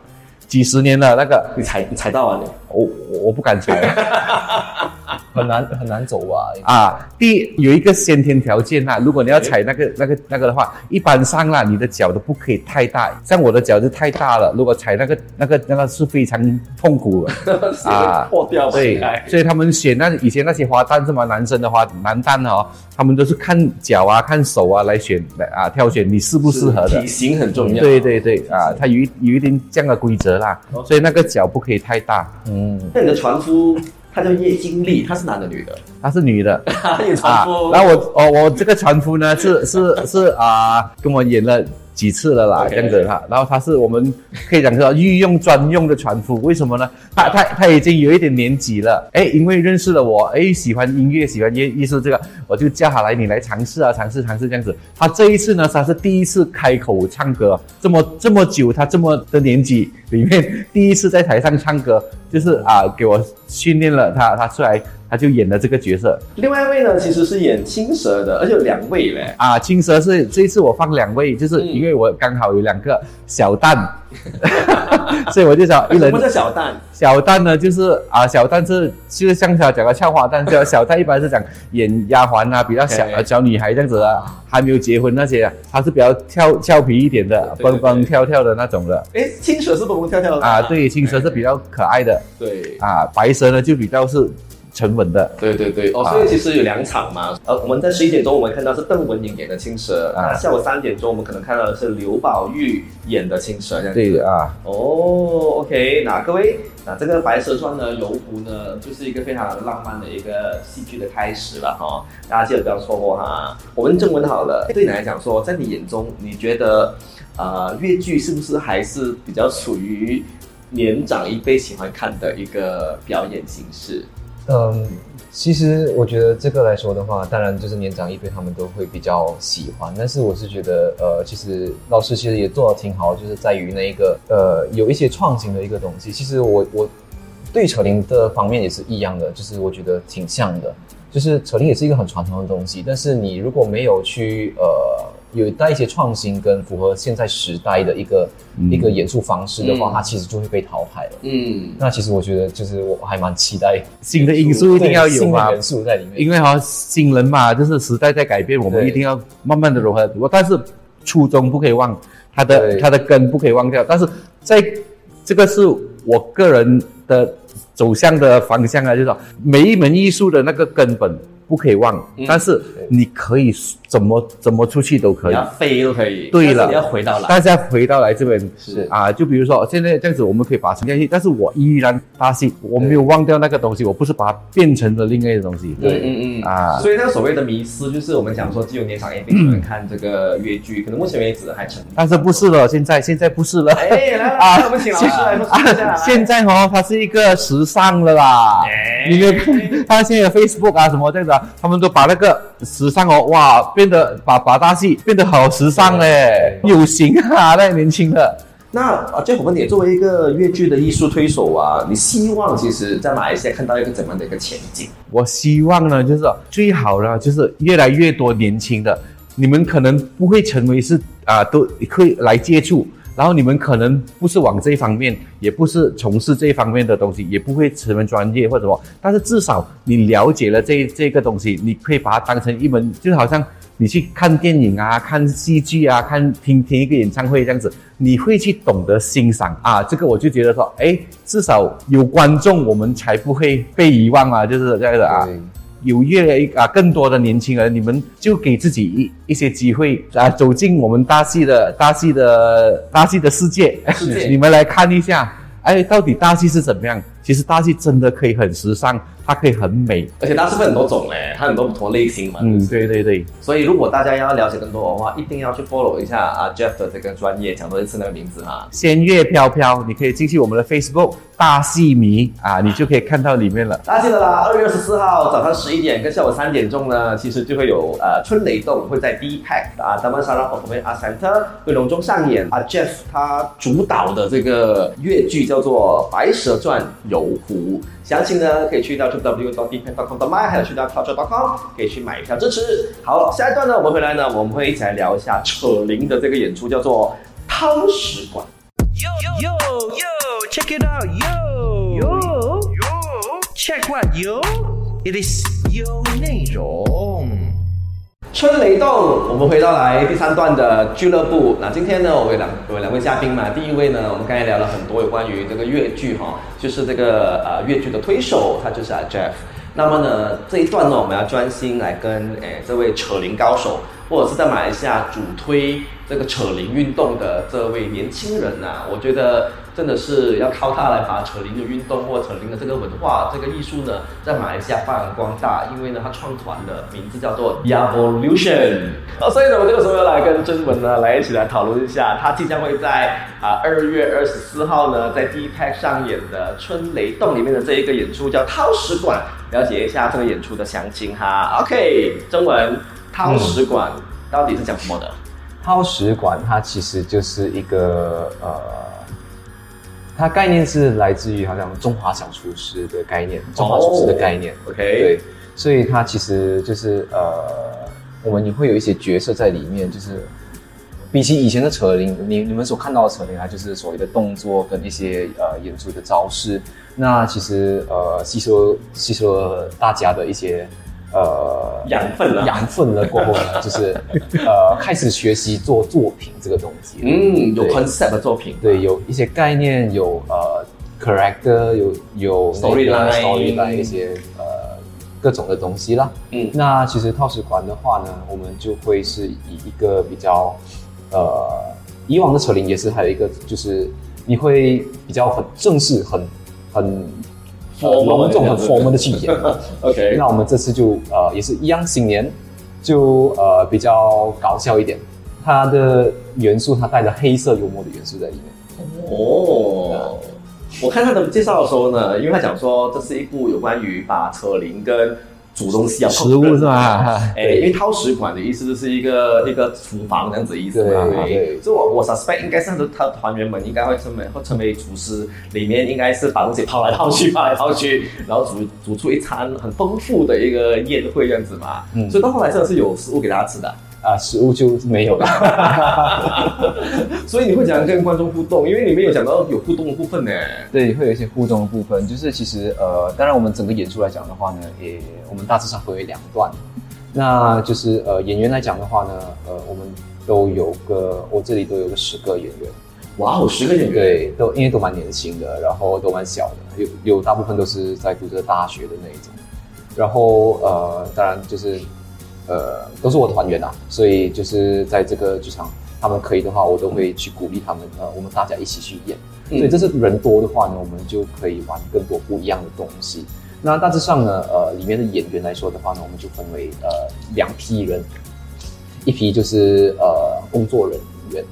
几十年了，那个你踩你踩到啊你？我我不敢踩。很难很难走吧？啊，第一有一个先天条件啊，如果你要踩那个那个那个的话，一般上啦，你的脚都不可以太大，像我的脚就太大了，如果踩那个那个那个是非常痛苦的 啊，破掉对，所以他们选那以前那些花旦是吗？男生的花男旦哦，他们都是看脚啊、看手啊来选来啊挑选你适不适合的，体型很重要。对对对啊，它有一有一定这样的规则啦，所以那个脚不可以太大。嗯，那你的船夫？他叫叶金丽，他是男的女的？他是女的。啊，然后我哦，我这个船夫呢是是是啊，跟我演了几次了啦，这样子哈。然后他是我们可以讲说御用专用的船夫，为什么呢？他他他已经有一点年纪了，哎，因为认识了我，哎，喜欢音乐，喜欢艺艺术这个，我就叫他来，你来尝试啊，尝试尝试这样子。他这一次呢，他是第一次开口唱歌，这么这么久，他这么的年纪里面第一次在台上唱歌。就是啊，给我训练了他，他出来他就演了这个角色。另外一位呢，其实是演青蛇的，而且有两位嘞。啊，青蛇是这一次我放两位，就是因为我刚好有两个小旦。所以我就想，一人什么叫小蛋？小蛋呢，就是啊，小蛋是就是像他讲的俏花旦，叫小蛋一般是讲演丫鬟啊，比较小小女孩这样子啊，还没有结婚那些，他是比较俏俏皮一点的，蹦蹦跳跳的那种的。哎，青蛇是蹦蹦跳跳的啊，对，青蛇是比较可爱的。对啊，白蛇呢就比较是。沉稳的，对对对，哦，所以其实有两场嘛，呃，我们在十一点钟我们看到是邓文颖演的青蛇，啊，下午三点钟我们可能看到的是刘宝玉演的青蛇，这样对的啊，哦，OK，那各位，那这个《白蛇传》呢，游湖呢，就是一个非常浪漫的一个戏剧的开始了哈，大家记得不要错过哈。我们正文好了，对你来讲说，在你眼中，你觉得，呃，粤剧是不是还是比较属于年长一辈喜欢看的一个表演形式？嗯，其实我觉得这个来说的话，当然就是年长一辈他们都会比较喜欢，但是我是觉得，呃，其实老师其实也做的挺好，就是在于那一个，呃，有一些创新的一个东西。其实我我对扯铃的方面也是一样的，就是我觉得挺像的，就是扯铃也是一个很传统的东西，但是你如果没有去呃。有带一些创新跟符合现在时代的一个一个演出方式的话，它其实就会被淘汰了。嗯，那其实我觉得就是我还蛮期待新的因素一定要有嘛，元素在里面。因为哈新人嘛，就是时代在改变，我们一定要慢慢的融合。我但是初衷不可以忘，它的它的根不可以忘掉。但是在这个是我个人的走向的方向啊，就是说每一门艺术的那个根本。不可以忘，但是你可以怎么怎么出去都可以，飞都可以。对了，你要回到来，大家回到来这边是啊，就比如说现在这样子，我们可以把它沉下去，但是我依然发现我没有忘掉那个东西，我不是把它变成了另外一个东西。对，嗯嗯啊，所以那个所谓的迷失，就是我们讲说，只有年长一辈喜欢看这个粤剧，可能目前为止还成，但是不是了，现在现在不是了。哎，来啊，我们请老师来说一下。现在哦，它是一个时尚了啦，因为 它现在 Facebook 啊什么这样子。他们都把那个时尚哦，哇，变得把把大戏变得好时尚嘞，有型啊，那年轻的。那啊，最后问你，作为一个粤剧的艺术推手啊，你希望其实在马来西亚看到一个怎样的一个前景？我希望呢，就是最好呢就是越来越多年轻的，你们可能不会成为是啊，都会来接触。然后你们可能不是往这一方面，也不是从事这一方面的东西，也不会成为专业或者什么，但是至少你了解了这这个东西，你可以把它当成一门，就好像你去看电影啊、看戏剧啊、看听听一个演唱会这样子，你会去懂得欣赏啊。这个我就觉得说，哎，至少有观众，我们才不会被遗忘啊，就是这样的啊。有越来啊更多的年轻人，你们就给自己一一些机会啊，走进我们大戏的大戏的大戏的世界，你们来看一下，哎，到底大戏是怎么样？其实大戏真的可以很时尚。它可以很美，而且它是不是很多种嘞，它很多不同类型嘛。嗯，对对对。所以如果大家要了解更多的话，一定要去 follow 一下啊 Jeff 的这个专业，讲多一次那个名字哈。仙乐飘飘，你可以进去我们的 Facebook 大戏迷啊，你就可以看到里面了。大家记得啦，二月二十四号早上十一点跟下午三点钟呢，其实就会有呃春雷动会在第一排啊，咱们沙拉我们阿 Center 会隆重上演啊 Jeff 他主导的这个粤剧叫做《白蛇传》游湖。详情呢，可以去到 www.dpn.com.my，还有去到 culture.com，可以去买票支持。好，下一段呢，我们回来呢，我们会一起来聊一下扯铃的这个演出，叫做汤食馆。Yo yo yo，check it out yo yo yo，check what yo。，It is yo 内容。春雷动，我们回到来第三段的俱乐部。那今天呢，我有两有两位嘉宾嘛。第一位呢，我们刚才聊了很多有关于这个粤剧哈，就是这个呃粤剧的推手，他就是啊 Jeff。那么呢，这一段呢，我们要专心来跟诶这位扯铃高手，或者是在马来西亚主推这个扯铃运动的这位年轻人呐，我觉得。真的是要靠他来把扯铃的运动或扯铃的这个文化、这个艺术呢，在马来西亚发扬光大。因为呢，他创团的名字叫做 Evolution。哦，所以呢，我这个时候要来跟真文呢来一起来讨论一下，他即将会在啊二月二十四号呢，在 D Pack 上演的《春雷洞》里面的这一个演出叫掏石馆，了解一下这个演出的详情哈。OK，真文，掏石馆到底是讲什么的？掏石馆它其实就是一个呃。它概念是来自于好像中华小厨师的概念，中华厨师的概念。OK，对，所以它其实就是呃，我们也会有一些角色在里面，就是比起以前的扯铃，你你们所看到的扯铃，它就是所谓的动作跟一些呃演出的招式。那其实呃，吸收吸收了大家的一些。呃，养分了，养分了过后呢，就是 呃，开始学习做作品这个东西。嗯，有 concept 的作品，对，有一些概念，有呃，character，有有 storyline，storyline 一些呃各种的东西啦。嗯，那其实套食馆的话呢，我们就会是以一个比较呃，以往的扯铃也是还有一个就是你会比较很正式，很很。隆重很 formal 的去演，OK。那我们这次就呃也是一样，新年就呃比较搞笑一点，它的元素它带着黑色幽默的元素在里面。哦，我看他的介绍的时候呢，因为他讲说这是一部有关于把扯铃跟煮东西要食物是吧？哎，因为掏食馆的意思就是一个一个厨房这样子意思嘛。对，所以我我 suspect 应该是他团员们应该会成为会成为厨师，里面应该是把东西抛来抛去，抛来抛去，然后煮煮出一餐很丰富的一个宴会这样子嘛。嗯，所以到后来真的是有食物给大家吃的。啊，食物就没有了，所以你会怎样跟观众互动？因为里面有讲到有互动的部分呢。对，会有一些互动的部分，就是其实呃，当然我们整个演出来讲的话呢，也我们大致上分为两段。那就是呃，演员来讲的话呢，呃，我们都有个，我这里都有个十个演员。哇哦，十个演员，对，都因为都蛮年轻的，然后都蛮小的，有有大部分都是在读着大学的那一种。然后呃，当然就是。呃，都是我的团员啊，所以就是在这个剧场，他们可以的话，我都会去鼓励他们。呃，我们大家一起去演，所以这是人多的话呢，我们就可以玩更多不一样的东西。那大致上呢，呃，里面的演员来说的话呢，我们就分为呃两批人，一批就是呃工作人员，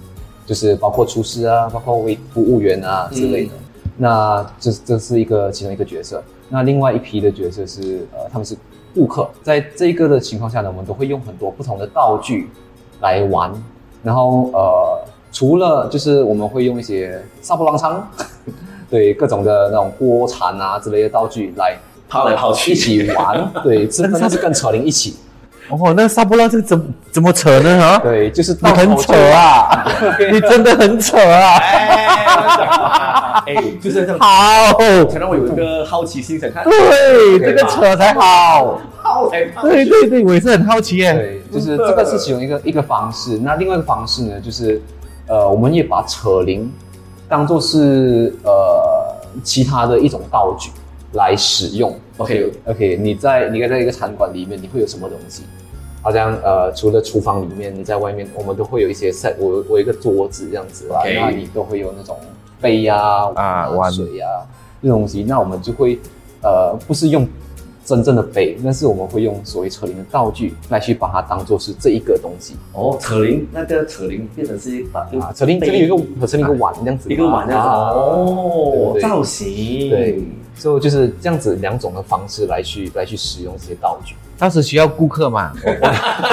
就是包括厨师啊，包括为服务员啊之类的。那这这是一个其中一个角色。那另外一批的角色是呃，他们是。顾客在这个的情况下呢，我们都会用很多不同的道具来玩，然后呃，除了就是我们会用一些沙波浪仓，对各种的那种锅铲啊之类的道具来抛来抛去一起玩，对，真的是跟扯铃一起。哦，那沙波浪这个怎怎么扯呢？啊，对，就是你很扯啊，你真的很扯啊。哎，就是这样。好，才让我有一个好奇心，想看。对，这个扯才好。好才。对对对，我也是很好奇耶。对，就是这个是其中一个一个方式。那另外一个方式呢，就是呃，我们也把扯铃当做是呃其他的一种道具来使用。OK OK，你在你在一个餐馆里面，你会有什么东西？好像呃，除了厨房里面，你在外面，我们都会有一些 set。我我一个桌子这样子啊，那你都会有那种。杯呀啊，碗水呀，这东西，那我们就会，呃，不是用真正的杯，但是我们会用所谓扯铃的道具来去把它当做是这一个东西。哦，扯铃，那个扯铃变成是一把啊，扯铃这里有一个，扯铃一个碗这样子，一个碗这样子。哦，造型，对，所以就是这样子两种的方式来去来去使用这些道具。当时需要顾客嘛，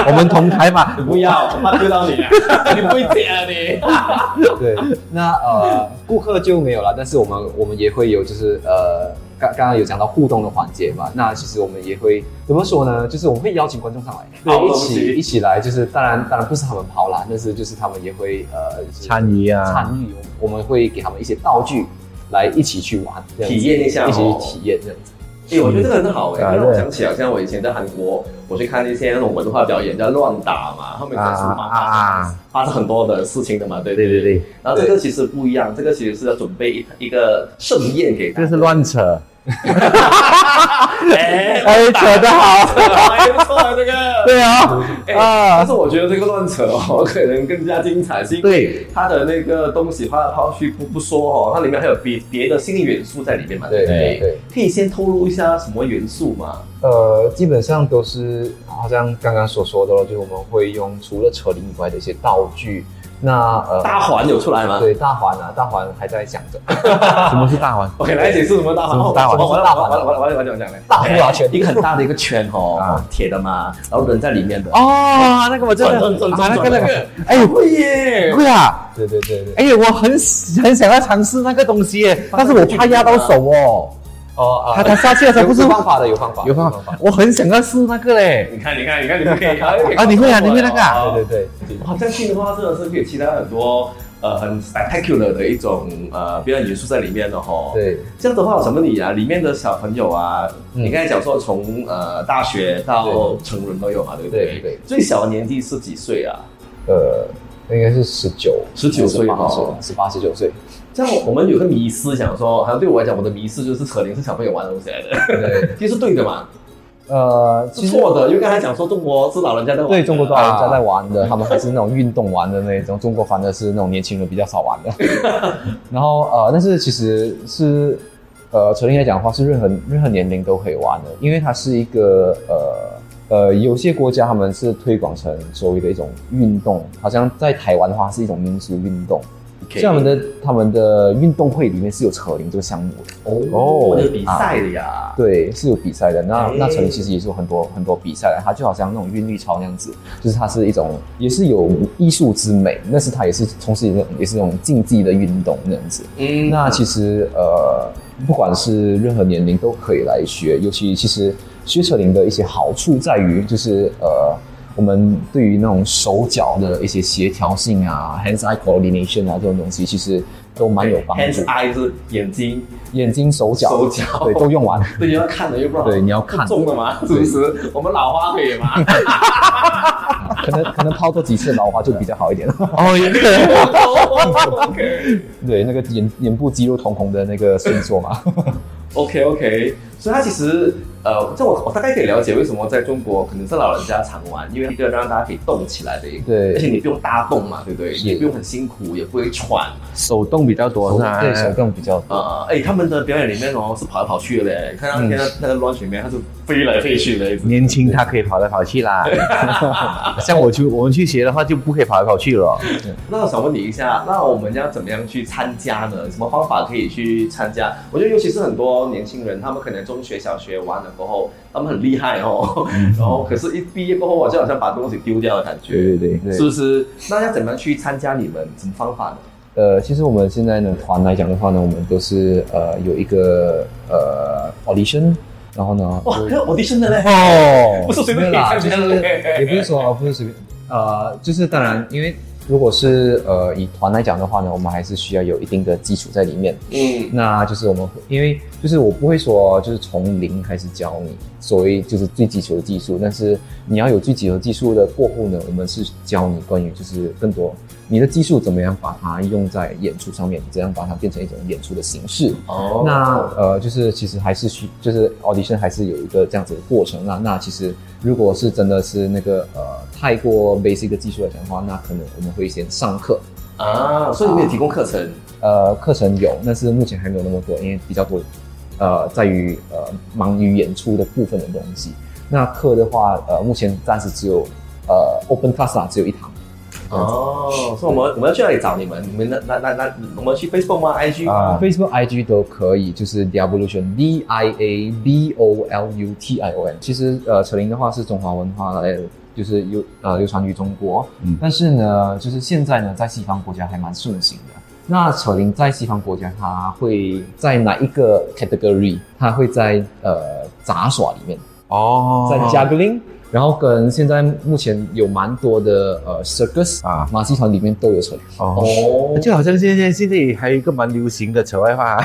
我 们同台嘛，不要，怕丢到你，你不会接啊你。对，那呃，顾客就没有了，但是我们我们也会有，就是呃，刚刚刚有讲到互动的环节嘛，那其实我们也会怎么说呢？就是我们会邀请观众上来，对，一起一起来，就是当然当然不是他们跑啦，但是就是他们也会呃参与啊，参与，我们会给他们一些道具来一起去玩，体验一下，一起去体验这样子。哎，我觉得这个很好哎，啊让我对。想起好像我以前在韩国，我去看一些那种文化表演叫乱打嘛，他们可是啊嘛啊啊发生很多的事情的嘛，对对对。对对，然后这个其实不一样，这个其实是要准备一一个盛宴给大家。这个是乱扯，哎哎，扯得好，还不错啊，这个。对啊，哎啊但是我觉得这个乱扯哦，可能更加精彩，是因为它的那个东西抛来抛去不不说哦，它里面还有别别的心理元素在里面嘛，对不对对？可以先透露一下什么元素吗？呃，基本上都是好像刚刚所说的了，就是我们会用除了扯铃以外的一些道具。那呃，大环有出来吗？对大环啊，大环还在想着。什么是大环？OK，来解释什么大环？什么是大环我我我大环我我我我我讲讲嘞，大呼啦圈一个很大的一个圈哦啊，铁的嘛，然后人在里面的。哦，那个我真的转转转啊，那个那个哎，会耶！会啊，对对对对。哎，我很很想要尝试那个东西耶，但是我怕压到手哦。哦他他下去的时候不是有方法的，有方法，有方法，我很想要试那个嘞。你看，你看，你看，你们可以啊你会啊你会那个啊对对 对，哇，这样听的话，真的是可以期待很多呃很 spectacular 的一种呃表演元素在里面的哈。，对，这样的话，我想问你啊，里面的小朋友啊，嗯你刚才讲说从呃大学到成人都有嘛，对不对？对对最小的年纪是几岁啊？呃，应该是十九、十九岁吧哦十八、十九岁。这样我们有个迷思，想说，好像对我来讲，我的迷思就是扯铃是小朋友玩的东西来的，对，其实是对的嘛，呃，是错的，因为刚才讲说中国是老人家在玩的，对中国是老人家在玩的，他们还是那种运动玩的那种，中国反而是那种年轻人比较少玩的。然后呃，但是其实是呃，扯铃来讲的话，是任何任何年龄都可以玩的，因为它是一个呃呃，有些国家他们是推广成所谓的一种运动，好像在台湾的话是一种民俗运动。像我们的他们的运动会里面是有扯铃这个项目的，哦，有比赛的呀，对，是有比赛的。那诶那扯铃其实也是有很多很多比赛的，它就好像那种韵律操那样子，就是它是一种也是有艺术之美，但是它也是从事一种也是那种竞技的运动那样子。嗯。那其实呃，不管是任何年龄都可以来学，尤其其实学扯铃的一些好处在于，就是呃，我们对于那种手脚的一些协调性啊，hands-eye coordination 啊这种东西，其实都蛮有帮助 hands 助。eye 是眼睛，眼睛、手脚、手脚对都用完。对，你要看的，又不然对你要看不中的嘛，是不是？我们老花 可以吗？可能可能抛多几次老花就比较好一点。哦，也是。OK 对，那个眼眼部肌肉瞳孔的那个伸缩嘛。OK OK，所以它其实呃，这我我大概可以了解为什么在中国可能是老人家常玩，因为一个让大家可以动起来的一个，对而且你不用搭动嘛，对不对？也不用很辛苦，也不会喘。手动比较多是吧？对，手动比较多。呃，哎，他们的表演里面哦是跑来跑去的嘞，看到那个那个 launch 里面，他是飞来飞去的，年轻他可以跑来跑去啦，像我去我们去学的话就不可以跑来跑去了。那我想问你一下，那我们要怎么样去参加呢？什么方法可以去参加？我觉得尤其是很多年轻人，他们可能中学、小学完了过后，他们很厉害哦，然后可是一毕业过后，就好像把东西丢掉的感觉，对对对对是不是？那要怎么样去参加你们？什么方法呢？呃，其实我们现在呢团来讲的话呢，我们都是呃有一个呃 audition，然后呢，哇，还有 audition 的嘞！哦 不是随便啦，便可以参加的就是，也不是说不是随便，呃，就是当然，因为如果是呃以团来讲的话呢，我们还是需要有一定的基础在里面。嗯，那就是我们会因为就是我不会说就是从零开始教你所谓就是最基础的技术，但是你要有最基础的技术的过后呢，我们是教你关于就是更多你的技术怎么样把它用在演出上面，怎样把它变成一种演出的形式。哦那呃，就是其实还是需，就是 audition 还是有一个这样子的过程。那那其实如果是真的是那个呃太过 basic 的技术来讲的话，那可能我们会先上课。啊，所以你们有提供课程呃，课程有，但是目前还没有那么多，因为比较多，呃，在于呃忙于演出的部分的东西。那课的话，呃，目前暂时只有呃 open class 啊，只有一堂。哦，所以我们我们要去哪里找你们？你们那那那那我们去 Facebook 吗？IG 吗？Facebook、IG 都可以，就是 Diavolution，D I A B O L U T I O N。其实呃，扯铃的话是中华文化来的，就是流呃流传于中国。嗯但是呢，就是现在呢，在西方国家还蛮盛行的。那扯铃在西方国家，它会在哪一个 category？它会在呃杂耍里面，哦在 juggling，、然后跟现在目前有蛮多的呃 circus 啊。马戏团里面都有扯铃。哦，哦，就好像现在现在还有一个蛮流行的扯外话，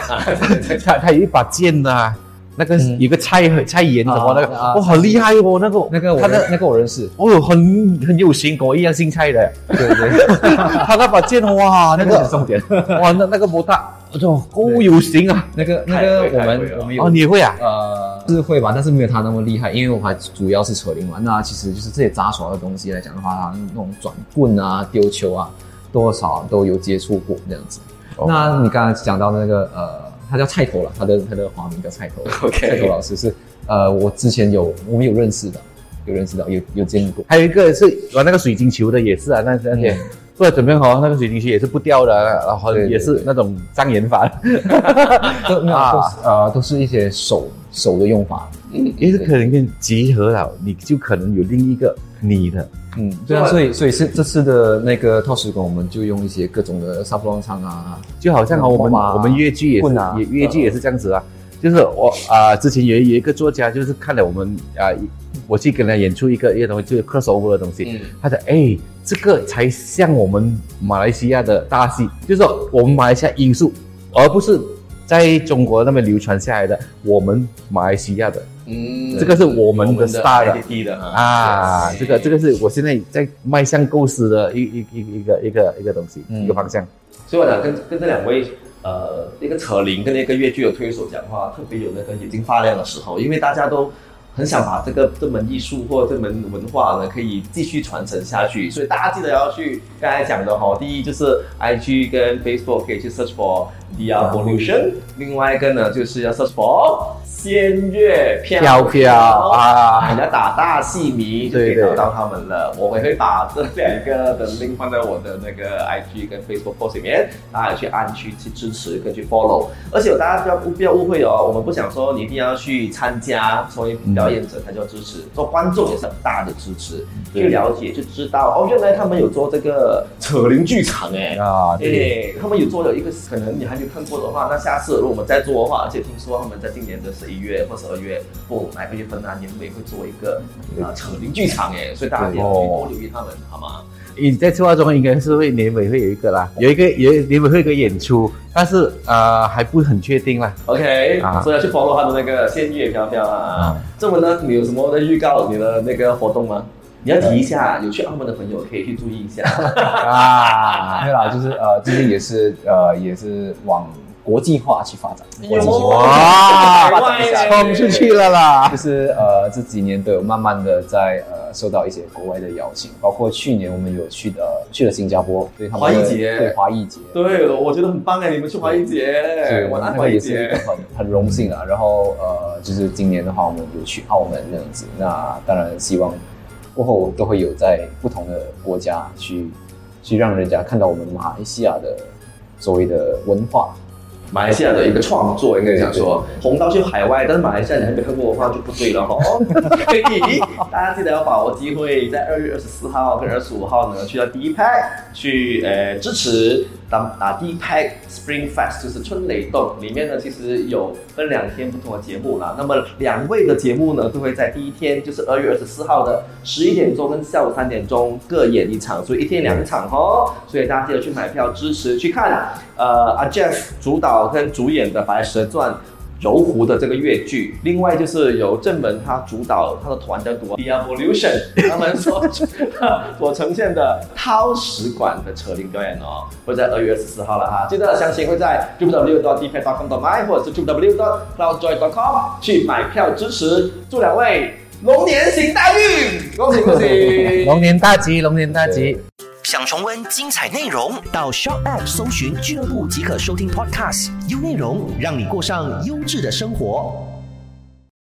它它 有一把剑呐、那个有个蔡蔡妍什么那个，哇，好厉害哦，那个那个我他的那个我认识，哦，很很有型，跟我一样姓蔡的，对对，他那把剑哇，那那个重点。哇，那那个摩大，哦，够有型啊！那个那个我们我们有哦，你也会啊？呃，是会吧，但是没有他那么厉害，因为我还主要是扯铃嘛。那其实就是这些杂耍的东西来讲的话，它那种转棍啊、丢球啊，多少都有接触过这样子。哦那你刚才讲到那个呃，他叫菜头了，他的他的华名叫菜头。OK 菜头老师是呃，我之前有我们有认识的，有认识到，有有见过。还有一个是玩那个水晶球的，也是啊，那那些嗯不知道怎么样哦，那个水晶鞋也是不掉的，然后也是那种障眼法，都没有啊。都是一些手手的用法。也是可能跟结合了，你就可能有另一个你的。嗯，对啊，所以所以是这次的那个套时工，我们就用一些各种的沙布朗唱啊，就好像哦，我们哇我们越剧也是也越剧也是这样子啊，就是我啊、之前有有一个作家，就是看了我们啊、我去跟他演出一个一个东西，就是 crossover 的东西，嗯。他说哎，这个才像我们马来西亚的大戏，就是说我们马来西亚因素，而不是在中国那边流传下来的我们马来西亚的。嗯。这个是我们的 style 的的啊，这个这个是我现在在迈向构思的一一一一个一个一个东西，嗯一个方向。所以我想跟跟这两位呃那个扯铃跟那个越剧的推手讲话，特别有那个眼睛发亮的时候，因为大家都很想把这个这门艺术或这门文化呢可以继续传承下去，所以大家记得要去刚才讲的哈，第一就是 IG 跟 Facebook 可以去 search for the evolution，另外一个呢就是要 search for 仙乐飘飘飘啊人家打大戏迷就可以找到他们了。我也会把这两个的 link 放在我的那个 IG 跟 Facebook post 里面，大家也去按去去支持跟去 follow。而且大家不要不要误会哦，我们不想说你一定要去参加成为表演者才叫支持，做观众也是很大的支持。去了解就知道哦，原来他们有做这个扯铃剧场哎。啊，对，对，他们有做了一个，可能你还没有看过的话，那下次如果我们再做的话，而且听说他们在今年的十一月或十二月，不哪个月份啊，年尾会做一个啊扯铃剧场哎，所以大家也要去多留意他们，好吗？你在策划中应该是会年尾会有一个啦，有一个有年尾会有一个演出，但是呃还不很确定啦。OK，、啊所以要去 follow 他的那个仙乐飘飘啊。这么呢，你有什么的预告你的那个活动吗？你要提一下，有去澳门的朋友可以去注意一下。啊，对啦，就是呃，最近也是呃，也是往国际化去发展。国际化哇冲出去了啦就！是呃这几年都有慢慢的在呃受到一些国外的邀请，包括去年我们有去的去了新加坡，对他们华裔节对华裔节，对，我觉得很棒哎，你们去华裔节对，，我安那个也是。很很荣幸啊。然后呃，就是今年的话，我们有去澳门这样子，那当然希望过后都会有在不同的国家去去让人家看到我们马来西亚的所谓的文化。马来西亚的一个创作，应该讲说红到去海外，但是马来西亚你还没看过的话就不对了哈。所以大家记得要把握机会，在二月二十四号跟二十五号呢，去到第一 pack 去呃支持打打第一拍 Spring Fest，就是春雷动。里面呢其实有分两天不同的节目啦。那么两位的节目呢都会在第一天，就是二月二十四号的十一点钟跟下午三点钟各演一场，所以一天两场哦。所以大家记得去买票支持去看。呃，阿 Jeff 主导跟主演的《白蛇传》。柔湖的这个越剧，另外就是由正门他主导他的团叫做 Diavolution，他们所所呈现的涛石馆的扯铃表演哦，会在二月二十四号了哈，记得详情会在 www.dpad.com.my 或者是 www.cloudjoy.com 去买票支持，祝两位龙年行大运，恭喜恭喜！龙年大吉，龙年大吉。想重温精彩内容，到 Shop App 搜寻俱乐部即可收听 Podcast，优内容让你过上优质的生活。